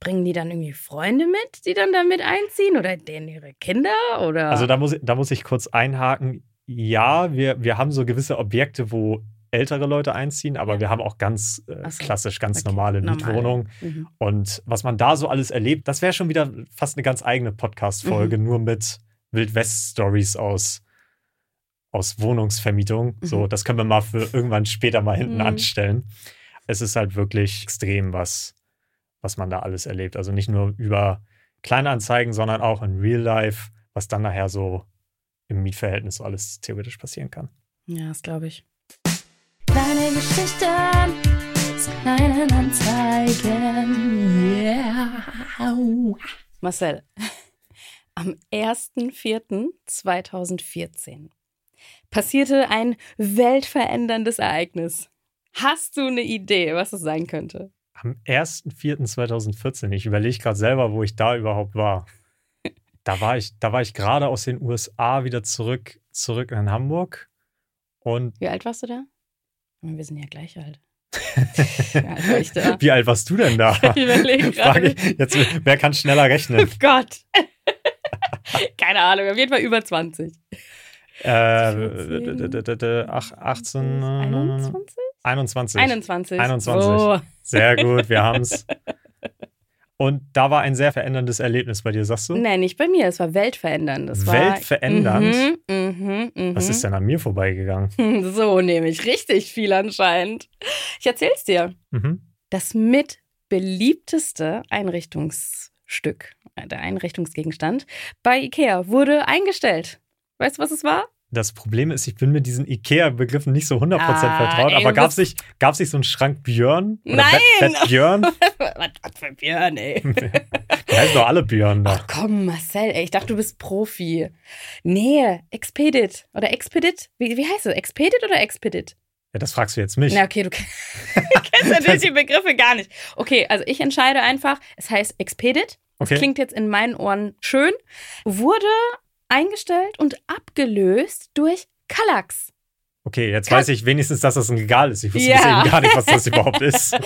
Bringen die dann irgendwie Freunde mit, die dann da mit einziehen? Oder denen ihre Kinder? Oder? Also da muss, da muss ich kurz einhaken. Ja, wir, wir haben so gewisse Objekte, wo ältere Leute einziehen, aber Ja. wir haben auch ganz äh, so. klassisch, ganz Okay, normale. Mietwohnungen. Mhm. Und was man da so alles erlebt, das wäre schon wieder fast eine ganz eigene Podcast-Folge, Mhm. nur mit Wildwest-Stories aus, aus Wohnungsvermietung. So, Mhm. das können wir mal für irgendwann später mal hinten Mhm. anstellen. Es ist halt wirklich extrem, was, was man da alles erlebt. Also nicht nur über Kleinanzeigen, sondern auch in Real Life, was dann nachher so im Mietverhältnis so alles theoretisch passieren kann. Ja, das glaube ich. Kleine Geschichten kleinen Anzeigen. Yeah. Marcel, am 1.4.2014 passierte ein weltveränderndes Ereignis. Hast du eine Idee, was es sein könnte? Am 1.4.2014, ich überlege gerade selber, wo ich da überhaupt war. Da war ich, da war ich gerade aus den USA wieder zurück, zurück in Hamburg. Und Wie alt warst du da? Wir sind ja gleich alt. Wie alt wie alt warst du denn da? Ich überlege gerade. ich, jetzt, wer kann schneller rechnen? Oh Gott. Keine Ahnung, auf jeden Fall über 20. Äh, 14, d- d- d- d- ach, 18, äh, 21? 21. 21. 21. So. Sehr gut, wir haben's. Und da war ein sehr veränderndes Erlebnis bei dir, sagst du? Nein, nicht bei mir. Es war weltverändernd. Es war, Weltverändernd? Mhm, mhm, mhm. Was ist denn an mir vorbeigegangen? So nämlich richtig viel anscheinend. Ich erzähl's dir. Mhm. Das mit beliebteste Einrichtungsstück, äh, der Einrichtungsgegenstand bei IKEA wurde eingestellt. Weißt du, was es war? Das Problem ist, ich bin mit diesen IKEA-Begriffen nicht so 100% Ah, vertraut, ey, aber gab es nicht, gab's nicht so einen Schrank Björn? Oder Nein! Bett, Bett Björn? was, was für Björn, ey. Die heißen doch alle Björn da. Ach komm, Marcel, ey, ich dachte, du bist Profi. Nee, Expedit. Oder Expedit? Wie, wie heißt es? Expedit oder Expedit? Ja, das fragst du jetzt mich. Na, okay, du kenn- kennst natürlich die Begriffe gar nicht. Okay, also ich entscheide einfach, es heißt Expedit. Das Okay. klingt jetzt in meinen Ohren schön. Wurde eingestellt und abgelöst durch Kallax. Okay, jetzt weiß ich wenigstens, dass das ein Regal ist. Ich wusste Ja. eben gar nicht, was das überhaupt ist.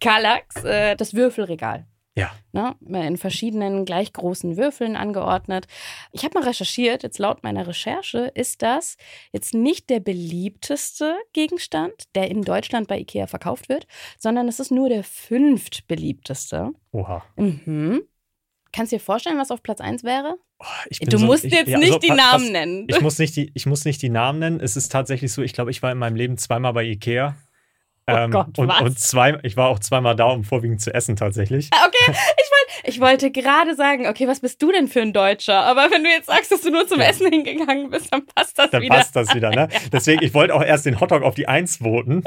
Kallax, äh, das Würfelregal. Ja. Ne, in verschiedenen gleich großen Würfeln angeordnet. Ich habe mal recherchiert, jetzt laut meiner Recherche ist das jetzt nicht der beliebteste Gegenstand, der in Deutschland bei IKEA verkauft wird, sondern es ist nur der fünftbeliebteste. Oha. Mhm. Kannst du dir vorstellen, was auf Platz 1 wäre? Du so- musst ich, jetzt ja, nicht also, die Namen pass- nennen. Ich muss, nicht die, ich muss nicht die Namen nennen. Es ist tatsächlich so, ich glaube, ich war in meinem Leben zweimal bei Ikea. Oh Gott, und, was? und zwei, ich war auch zweimal da, um vorwiegend zu essen tatsächlich. Ah, Okay, ich, wollt, ich wollte gerade sagen, okay, was bist du denn für ein Deutscher? Aber wenn du jetzt sagst, dass du nur zum Ja. Essen hingegangen bist, dann passt das Dann wieder. passt das wieder, ne? Deswegen, ich wollte auch erst den Hotdog auf die Eins voten.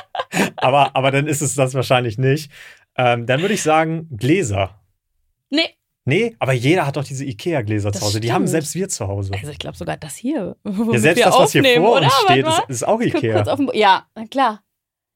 aber, aber dann ist es das wahrscheinlich nicht. Ähm, dann würde ich sagen, Gläser. Nee, Nee, aber jeder hat doch diese Ikea-Gläser zu Hause. Die haben stimmt. selbst wir zu Hause. also ich glaube sogar das hier. Ja, selbst das, was hier vor uns steht, ist, ist auch Ikea. ja, klar.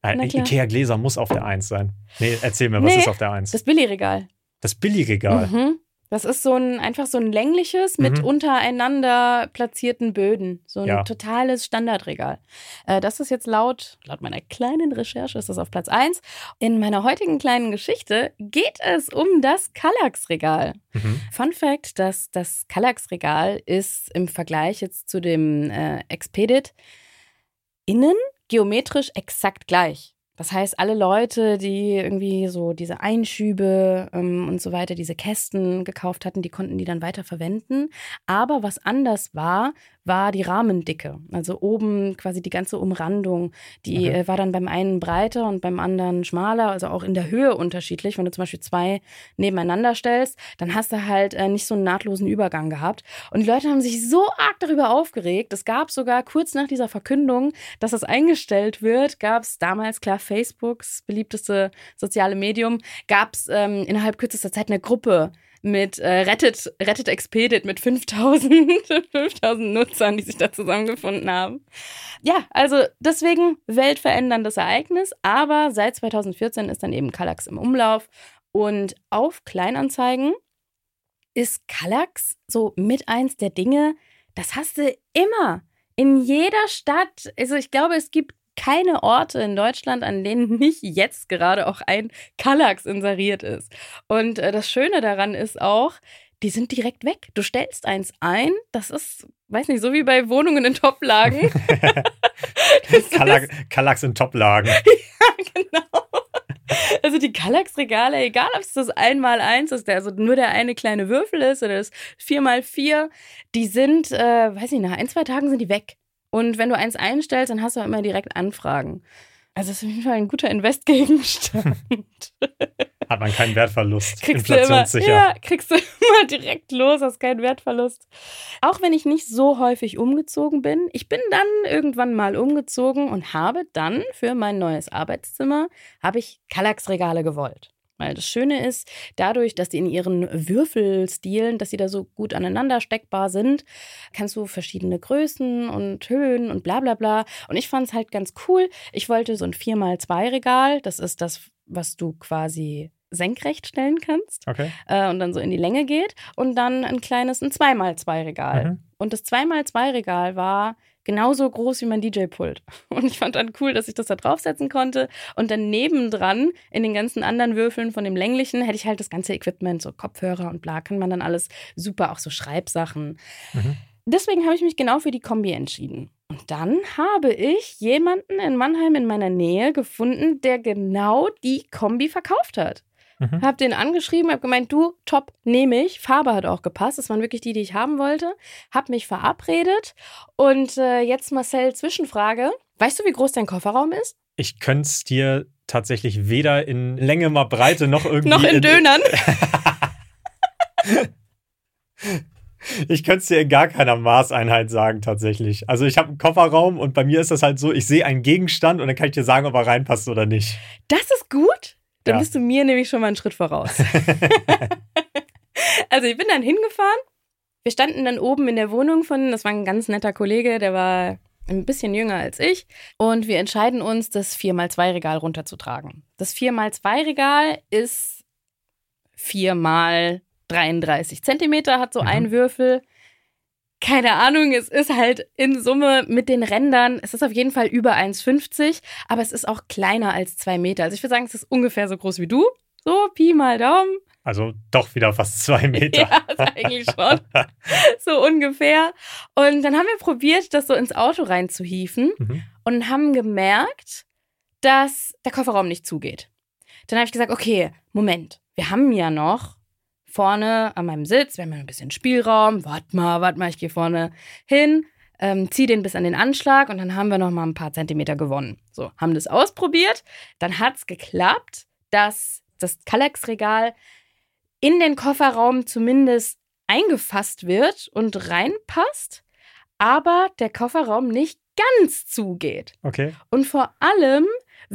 Nein. Ikea-Gläser muss auf der Eins sein. Nee, erzähl mir, was Nee, ist auf der Eins? Das Billigregal. Das Billigregal. Mhm. Das ist so ein einfach so ein längliches mit Mhm. untereinander platzierten Böden. So ein Ja. totales Standardregal. Äh, das ist jetzt laut, laut meiner kleinen Recherche, ist das auf Platz 1. In meiner heutigen kleinen Geschichte geht es um das Kallax-Regal. Mhm. Fun Fact, dass das Kallax-Regal ist im Vergleich jetzt zu dem äh, Expedit innen geometrisch exakt gleich. Das heißt, alle Leute, die irgendwie so diese Einschübe ähm, und so weiter, diese Kästen gekauft hatten, die konnten die dann weiter verwenden. Aber was anders war, war die Rahmendicke. Also oben quasi die ganze Umrandung, die Okay. äh, war dann beim einen breiter und beim anderen schmaler, also auch in der Höhe unterschiedlich. Wenn du zum Beispiel zwei nebeneinander stellst, dann hast du halt äh, nicht so einen nahtlosen Übergang gehabt. Und die Leute haben sich so arg darüber aufgeregt. Es gab sogar kurz nach dieser Verkündung, dass das eingestellt wird, gab es damals, klar, Facebooks beliebteste soziale Medium, gab es ähm, innerhalb kürzester Zeit eine Gruppe mit äh, Rettet, Rettet Expedit mit 5000, 5000 Nutzern, die sich da zusammengefunden haben. Ja, also deswegen weltveränderndes Ereignis, aber seit 2014 ist dann eben Kallax im Umlauf und auf Kleinanzeigen ist Kallax so mit eins der Dinge, das hast du immer. In jeder Stadt. Also ich glaube, es gibt keine Orte in Deutschland, an denen nicht jetzt gerade auch ein Kallax inseriert ist. Und äh, das Schöne daran ist auch, die sind direkt weg. Du stellst eins ein, das ist, weiß nicht, so wie bei Wohnungen in Toplagen. Kallax, Kallax in Toplagen. genau. Also die Kallax-Regale, egal ob es das 1x1 ist, der also nur der eine kleine Würfel ist oder das 4x4, die sind, äh, weiß ich, nach ein, zwei Tagen sind die weg. Und wenn du eins einstellst, dann hast du auch immer direkt Anfragen. Also das ist auf jeden Fall ein guter Investgegenstand. Hat man keinen Wertverlust. kriegst du immer, Inflationssicher. ja, kriegst du immer direkt los, hast keinen Wertverlust. Auch wenn ich nicht so häufig umgezogen bin, ich bin dann irgendwann mal umgezogen und habe dann für mein neues Arbeitszimmer habe ich Kallax-Regale gewollt. Weil das Schöne ist, dadurch, dass die in ihren Würfelstilen, dass sie da so gut aneinander steckbar sind, kannst du verschiedene Größen und Höhen und bla bla bla. Und ich fand es halt ganz cool. Ich wollte so ein 4x2-Regal. Das ist das, was du quasi senkrecht stellen kannst Okay. äh, und dann so in die Länge geht. Und dann ein kleines, ein 2x2-Regal. Mhm. Und das 2x2-Regal war genauso groß wie mein DJ-Pult. Und ich fand dann cool, dass ich das da draufsetzen konnte. Und dann nebendran, in den ganzen anderen Würfeln von dem länglichen, hätte ich halt das ganze Equipment, so Kopfhörer und bla, kann man dann alles super, auch so Schreibsachen. Mhm. Deswegen habe ich mich genau für die Kombi entschieden. Und dann habe ich jemanden in Mannheim in meiner Nähe gefunden, der genau die Kombi verkauft hat. Mhm. Hab den angeschrieben, hab gemeint, du, top, nehme ich. Farbe hat auch gepasst. Das waren wirklich die, die ich haben wollte. Hab mich verabredet. Und äh, jetzt Marcel, Zwischenfrage. Weißt du, wie groß dein Kofferraum ist? Ich könnte es dir tatsächlich weder in Länge mal Breite noch irgendwie. Noch in Dönern. Ich könnte es dir in gar keiner Maßeinheit sagen, tatsächlich. Also ich habe einen Kofferraum und bei mir ist das halt so, ich sehe einen Gegenstand und dann kann ich dir sagen, ob er reinpasst oder nicht. Das ist gut. Dann Ja. bist du mir nämlich schon mal einen Schritt voraus. also ich bin dann hingefahren. Wir standen dann oben in der Wohnung von, das war ein ganz netter Kollege, der war ein bisschen jünger als ich. Und wir entscheiden uns, das 4x2-Regal runterzutragen. Das 4x2-Regal ist 4 mal 33 Zentimeter, hat so Mhm. einen Würfel. Keine Ahnung, es ist halt in Summe mit den Rändern, es ist auf jeden Fall über 1,50, aber es ist auch kleiner als 2 Meter. Also ich würde sagen, es ist ungefähr so groß wie du. So, Pi mal Daumen. Also doch wieder fast zwei Meter. Ja, ist eigentlich schon. so ungefähr. Und dann haben wir probiert, das so ins Auto reinzuhieven Mhm. und haben gemerkt, dass der Kofferraum nicht zugeht. Dann habe ich gesagt, okay, Moment, wir haben ja noch vorne an meinem Sitz, wir haben ja ein bisschen Spielraum, warte mal, warte mal, ich gehe vorne hin, ähm, zieh den bis an den Anschlag und dann haben wir noch mal ein paar Zentimeter gewonnen. So, haben das ausprobiert, dann hat's geklappt, dass das Kallax-Regal in den Kofferraum zumindest eingefasst wird und reinpasst, aber der Kofferraum nicht ganz zugeht. Okay. Und vor allem,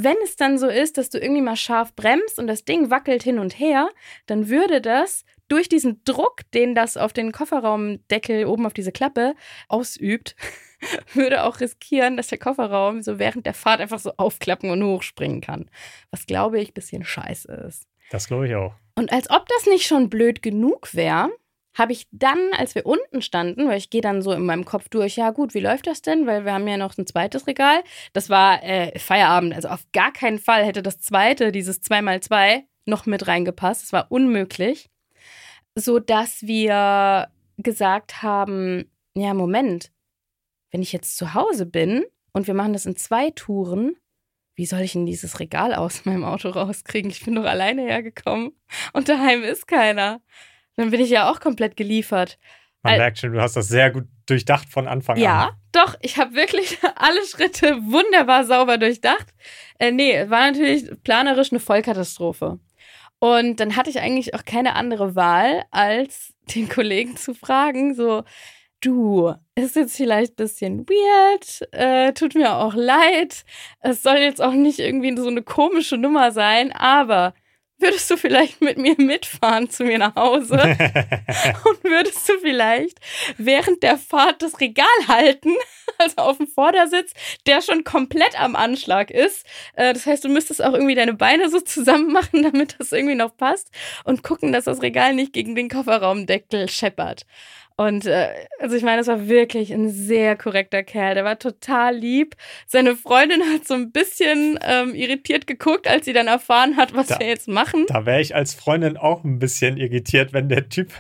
wenn es dann so ist, dass du irgendwie mal scharf bremst und das Ding wackelt hin und her, dann würde das durch diesen Druck, den das auf den Kofferraumdeckel oben auf diese Klappe ausübt, würde auch riskieren, dass der Kofferraum so während der Fahrt einfach so aufklappen und hochspringen kann. Was glaube ich ein bisschen scheiße ist. Das glaube ich auch. Und als ob das nicht schon blöd genug wäre, habe ich dann, als wir unten standen, weil ich gehe dann so in meinem Kopf durch, ja gut, wie läuft das denn? Weil wir haben ja noch ein zweites Regal. Das war äh, Feierabend, also auf gar keinen Fall hätte das zweite, dieses 2x2, noch mit reingepasst. Das war unmöglich. So dass wir gesagt haben, ja, Moment, wenn ich jetzt zu Hause bin und wir machen das in zwei Touren, wie soll ich denn dieses Regal aus meinem Auto rauskriegen? Ich bin doch alleine hergekommen und daheim ist keiner. Dann bin ich ja auch komplett geliefert. Man Al- merkt schon, du hast das sehr gut durchdacht von Anfang Ja, an. doch, ich habe wirklich alle Schritte wunderbar sauber durchdacht. Äh, nee, es war natürlich planerisch eine Vollkatastrophe. Und dann hatte ich eigentlich auch keine andere Wahl, als den Kollegen zu fragen, so, du, ist jetzt vielleicht ein bisschen weird, äh, tut mir auch leid, es soll jetzt auch nicht irgendwie so eine komische Nummer sein, aber würdest du vielleicht mit mir mitfahren zu mir nach Hause? Und würdest du vielleicht während der Fahrt das Regal halten, also auf dem Vordersitz, der schon komplett am Anschlag ist. Äh, Das heißt, du müsstest auch irgendwie deine Beine so zusammen machen, damit das irgendwie noch passt und gucken, dass das Regal nicht gegen den Kofferraumdeckel scheppert. Und äh, also ich meine, das war wirklich ein sehr korrekter Kerl. Der war total lieb. Seine Freundin hat so ein bisschen ähm, irritiert geguckt, als sie dann erfahren hat, was Da- wir jetzt machen. Da wäre ich als Freundin auch ein bisschen irritiert, wenn der Typ.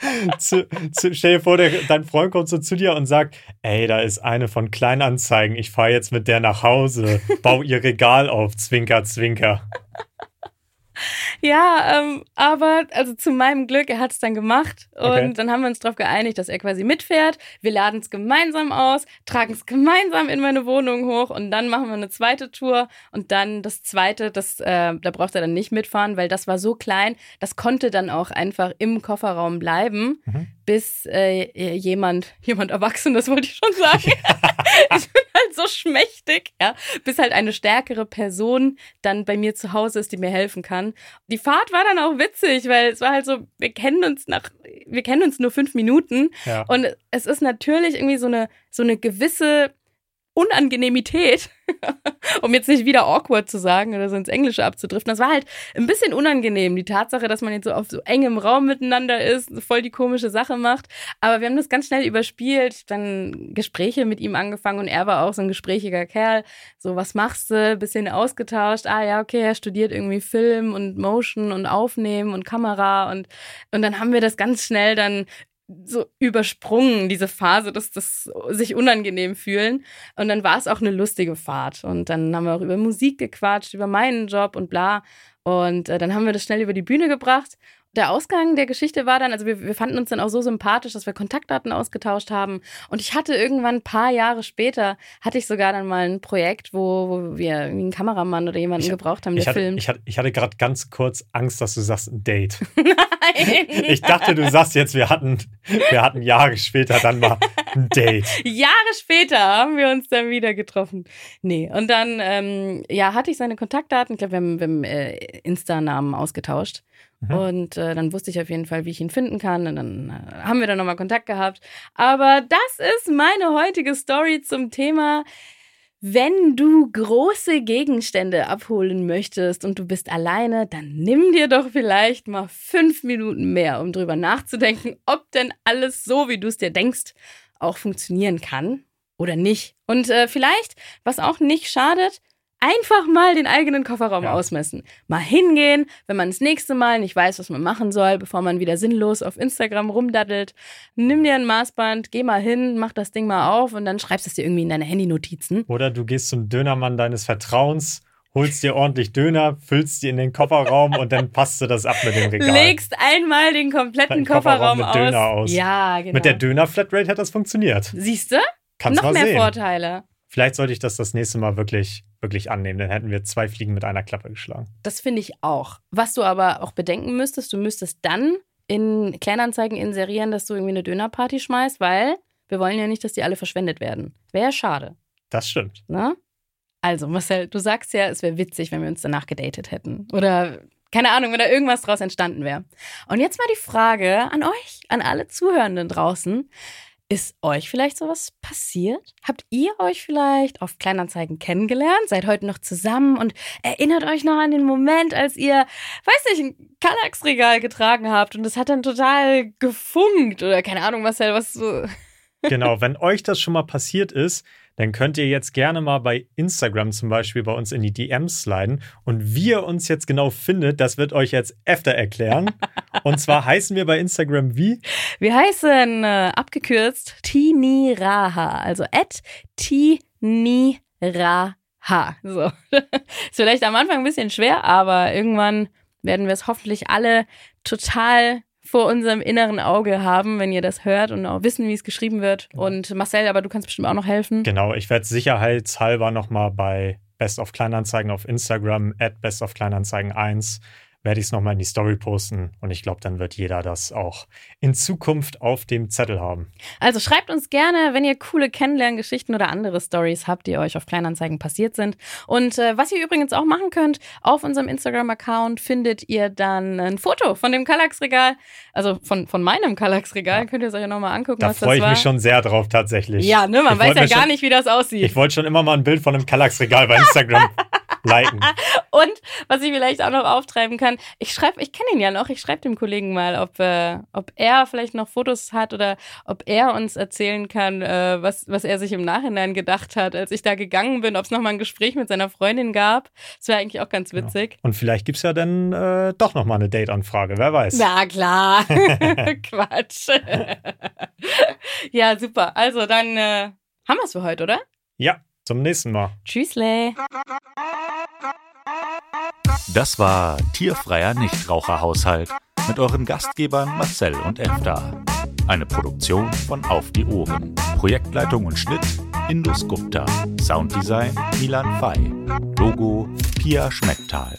zu, zu, stell dir vor, der, dein Freund kommt so zu dir und sagt: Ey, da ist eine von Kleinanzeigen. Ich fahre jetzt mit der nach Hause. Bau ihr Regal auf. Zwinker, zwinker. Ja, ähm, aber also zu meinem Glück, er hat es dann gemacht und Okay. dann haben wir uns darauf geeinigt, dass er quasi mitfährt. Wir laden es gemeinsam aus, tragen es gemeinsam in meine Wohnung hoch und dann machen wir eine zweite Tour und dann das zweite, das äh, da braucht er dann nicht mitfahren, weil das war so klein, das konnte dann auch einfach im Kofferraum bleiben, Mhm. bis äh, jemand, jemand Erwachsenes wollte ich schon sagen. ich bin so schmächtig, ja, bis halt eine stärkere Person dann bei mir zu Hause ist, die mir helfen kann. Die Fahrt war dann auch witzig, weil es war halt so, wir kennen uns nach, wir kennen uns nur fünf Minuten Ja. und es ist natürlich irgendwie so eine, so eine gewisse Unangenehmität, um jetzt nicht wieder awkward zu sagen oder so ins Englische abzudriften. Das war halt ein bisschen unangenehm, die Tatsache, dass man jetzt so auf so engem Raum miteinander ist, voll die komische Sache macht. Aber wir haben das ganz schnell überspielt, dann Gespräche mit ihm angefangen und er war auch so ein gesprächiger Kerl. So, was machst du? Bisschen ausgetauscht. Ah ja, okay, er studiert irgendwie Film und Motion und Aufnehmen und Kamera und, und dann haben wir das ganz schnell dann so übersprungen, diese Phase, dass das sich unangenehm fühlen. Und dann war es auch eine lustige Fahrt. Und dann haben wir auch über Musik gequatscht, über meinen Job und bla. Und äh, dann haben wir das schnell über die Bühne gebracht. Der Ausgang der Geschichte war dann, also wir, wir fanden uns dann auch so sympathisch, dass wir Kontaktdaten ausgetauscht haben. Und ich hatte irgendwann ein paar Jahre später, hatte ich sogar dann mal ein Projekt, wo, wo wir irgendwie einen Kameramann oder jemanden Ich- gebraucht haben, der Ich hatte, filmt. ich hatte, ich hatte gerade ganz kurz Angst, dass du sagst ein Date. Nein. Ich dachte, du sagst jetzt, wir hatten, wir hatten Jahre später dann mal ein Date. Jahre später haben wir uns dann wieder getroffen. Nee, und dann, ähm, ja, hatte ich seine Kontaktdaten. Ich glaube, wir haben, wir haben äh, Insta-Namen ausgetauscht. Mhm. Und äh, dann wusste ich auf jeden Fall, wie ich ihn finden kann. Und dann äh, haben wir dann nochmal Kontakt gehabt. Aber das ist meine heutige Story zum Thema. Wenn du große Gegenstände abholen möchtest und du bist alleine, dann nimm dir doch vielleicht mal fünf Minuten mehr, um drüber nachzudenken, ob denn alles so, wie du es dir denkst, auch funktionieren kann oder nicht. Und äh, vielleicht, was auch nicht schadet, einfach mal den eigenen Kofferraum Ja. ausmessen. Mal hingehen, wenn man das nächste Mal nicht weiß, was man machen soll, bevor man wieder sinnlos auf Instagram rumdaddelt. Nimm dir ein Maßband, geh mal hin, mach das Ding mal auf und dann schreibst du es dir irgendwie in deine Handynotizen. Oder du gehst zum Dönermann deines Vertrauens, holst dir ordentlich Döner, füllst die in den Kofferraum und dann passt du das ab mit dem Regal. Legst einmal den kompletten Kofferraum Kofferraum, mit aus. Döner aus. Ja, genau. Mit der Döner-Flatrate hat das funktioniert. Siehst du? Kannst Noch mehr sehen. Vorteile. Vielleicht sollte ich das das nächste Mal wirklich, wirklich annehmen. Dann hätten wir zwei Fliegen mit einer Klappe geschlagen. Das finde ich auch. Was du aber auch bedenken müsstest, du müsstest dann in Kleinanzeigen inserieren, dass du irgendwie eine Dönerparty schmeißt, weil wir wollen ja nicht, dass die alle verschwendet werden. Wäre schade, Das stimmt. ne? Also, Marcel, du sagst ja, es wäre witzig, wenn wir uns danach gedatet hätten. Oder, keine Ahnung, wenn da irgendwas draus entstanden wäre. Und jetzt mal die Frage an euch, an alle Zuhörenden draußen. Ist euch vielleicht sowas passiert? Habt ihr euch vielleicht auf Kleinanzeigen kennengelernt? Seid heute noch zusammen und erinnert euch noch an den Moment, als ihr, weiß nicht, ein Kallax-Regal getragen habt und es hat dann total gefunkt oder keine Ahnung, Marcel, was so. Genau, wenn euch das schon mal passiert ist, dann könnt ihr jetzt gerne mal bei Instagram zum Beispiel bei uns in die DMs sliden. Und wie ihr uns jetzt genau findet, das wird euch jetzt öfter erklären. Und zwar heißen wir bei Instagram wie? Wir heißen äh, abgekürzt Tiniraha, also at Tiniraha. So. Ist vielleicht am Anfang ein bisschen schwer, aber irgendwann werden wir es hoffentlich alle total vor unserem inneren Auge haben, wenn ihr das hört und auch wissen, wie es geschrieben wird. Und Marcel, aber du kannst bestimmt auch noch helfen. Genau, ich werde sicherheitshalber nochmal bei Best of Kleinanzeigen auf Instagram, at Best of Kleinanzeigen 1, werde ich es nochmal in die Story posten. Und ich glaube, dann wird jeder das auch in Zukunft auf dem Zettel haben. Also schreibt uns gerne, wenn ihr coole Kennenlerngeschichten oder andere Stories habt, die euch auf Kleinanzeigen passiert sind. Und äh, was ihr übrigens auch machen könnt, auf unserem Instagram-Account findet ihr dann ein Foto von dem Kallax-Regal, also von, von meinem Kallax-Regal. Könnt ihr es euch ja nochmal angucken, Da was das freue ich war. mich schon sehr drauf, tatsächlich. Ja, ne, man Ich weiß ja gar schon- nicht, wie das aussieht. Ich wollte schon immer mal ein Bild von einem Kallax-Regal bei Instagram liken. Und was ich vielleicht auch noch auftreiben kann, ich schreibe, ich kenne ihn ja noch, ich schreibe dem Kollegen mal, ob, äh, ob er vielleicht noch Fotos hat oder ob er uns erzählen kann, äh, was, was er sich im Nachhinein gedacht hat, als ich da gegangen bin, ob es nochmal ein Gespräch mit seiner Freundin gab. Das wäre eigentlich auch ganz witzig. Und vielleicht gibt es ja dann äh, doch nochmal eine Date-Anfrage, wer weiß. Na klar. Quatsch. ja, super. Also dann äh, haben wir es für heute, oder? Ja, zum nächsten Mal. Tschüssle. Das war Tierfreier Nichtraucherhaushalt mit euren Gastgebern Marcel und Efta. Eine Produktion von Auf die Ohren. Projektleitung und Schnitt Indus Gupta. Sounddesign Milan Fay. Logo Pia Schmecktal.